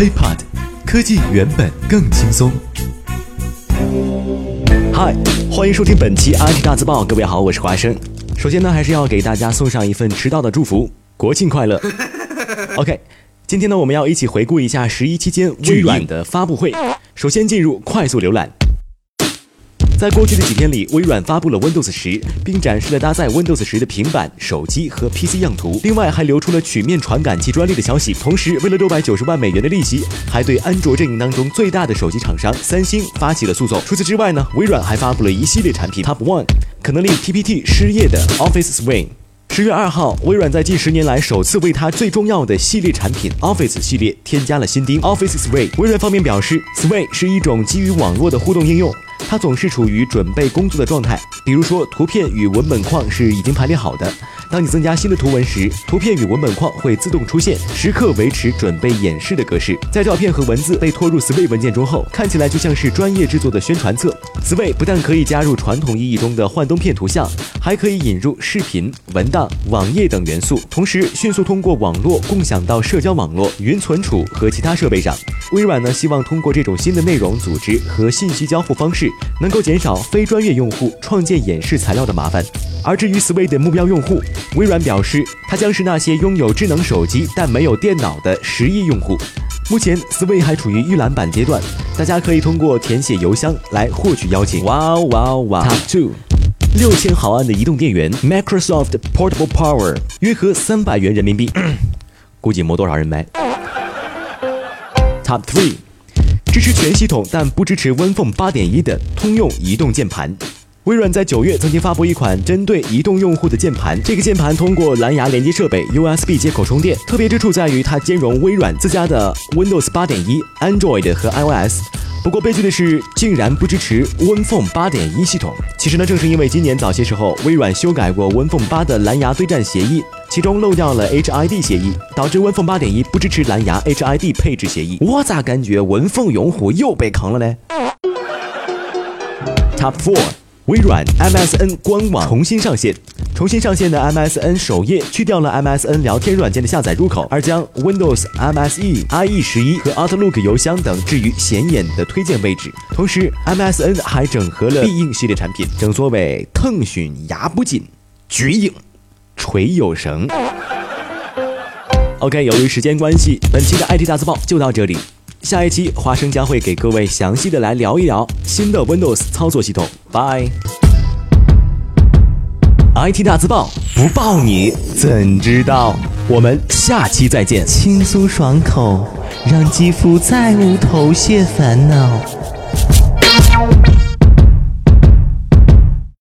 HeyPod，科技原本更轻松。嗨，欢迎收听本期 IT 大字报。各位好，我是华生。首先呢，还是要给大家送上一份迟到的祝福，国庆快乐。OK，今天呢，我们要一起回顾一下十一期间微软的发布会。首先进入快速浏览。在过去的几天里，微软发布了 Windows 十，并展示了搭载 Windows 十的平板、手机和 PC 样图。另外，还流出了曲面传感器专利的消息。同时，为了六百九十万美元的利息，还对安卓阵营当中最大的手机厂商三星发起了诉讼。除此之外呢，微软还发布了一系列产品。Top One 可能令 TPT 失业的 Office Swing。十月二号，微软在近十年来首次为它最重要的系列产品 Office 系列添加了新丁 Office Sway。微软方面表示，Sway 是一种基于网络的互动应用。它总是处于准备工作的状态，比如说图片与文本框是已经排列好的。当你增加新的图文时，图片与文本框会自动出现，时刻维持准备演示的格式。在照片和文字被拖入 Sway 文件中后，看起来就像是专业制作的宣传册。Sway 不但可以加入传统意义中的幻灯片图像，还可以引入视频、文档、网页等元素，同时迅速通过网络共享到社交网络、云存储和其他设备上。微软呢，希望通过这种新的内容组织和信息交互方式，能够减少非专业用户创建演示材料的麻烦。而至于 Sway 的目标用户，微软表示，它将是那些拥有智能手机但没有电脑的十亿用户。目前，Sway 还处于预览版阶段，大家可以通过填写邮箱来获取邀请。哇哦哇哦哇！Top two，六千毫安的移动电源，Microsoft Portable Power，约合三百元人民币，估计没多少人买。Top three，支持全系统但不支持 WinPhone 8.1的通用移动键盘。微软在九月曾经发布一款针对移动用户的键盘，这个键盘通过蓝牙连接设备 USB 接口充电。特别之处在于它兼容微软自家的 Windows 8.1、Android 和 iOS。不过悲剧的是，竟然不支持 WinPhone 8.1系统。其实呢，正是因为今年早些时候微软修改过 WinPhone 8的蓝牙对战协议，其中漏掉了 HID 协议，导致 WinPhone 8.1不支持蓝牙 HID 配置协议。我咋感觉 WinPhone 用户又被坑了呢？Top Four。微软 MSN 官网重新上线，重新上线的 MSN 首页去掉了 MSN 聊天软件的下载入口，而将 Windows MSE、IE 十一和 Outlook 邮箱等置于显眼的推荐位置。同时，MSN 还整合了必应系列产品，正所谓腾讯压不紧，绝影锤有绳。OK，由于时间关系，本期的 IT 大字报就到这里。下一期，花生将会给各位详细的来聊一聊新的 Windows 操作系统。Bye。IT 大字报不报你怎知道？我们下期再见。轻松爽口，让肌肤再无头屑烦恼。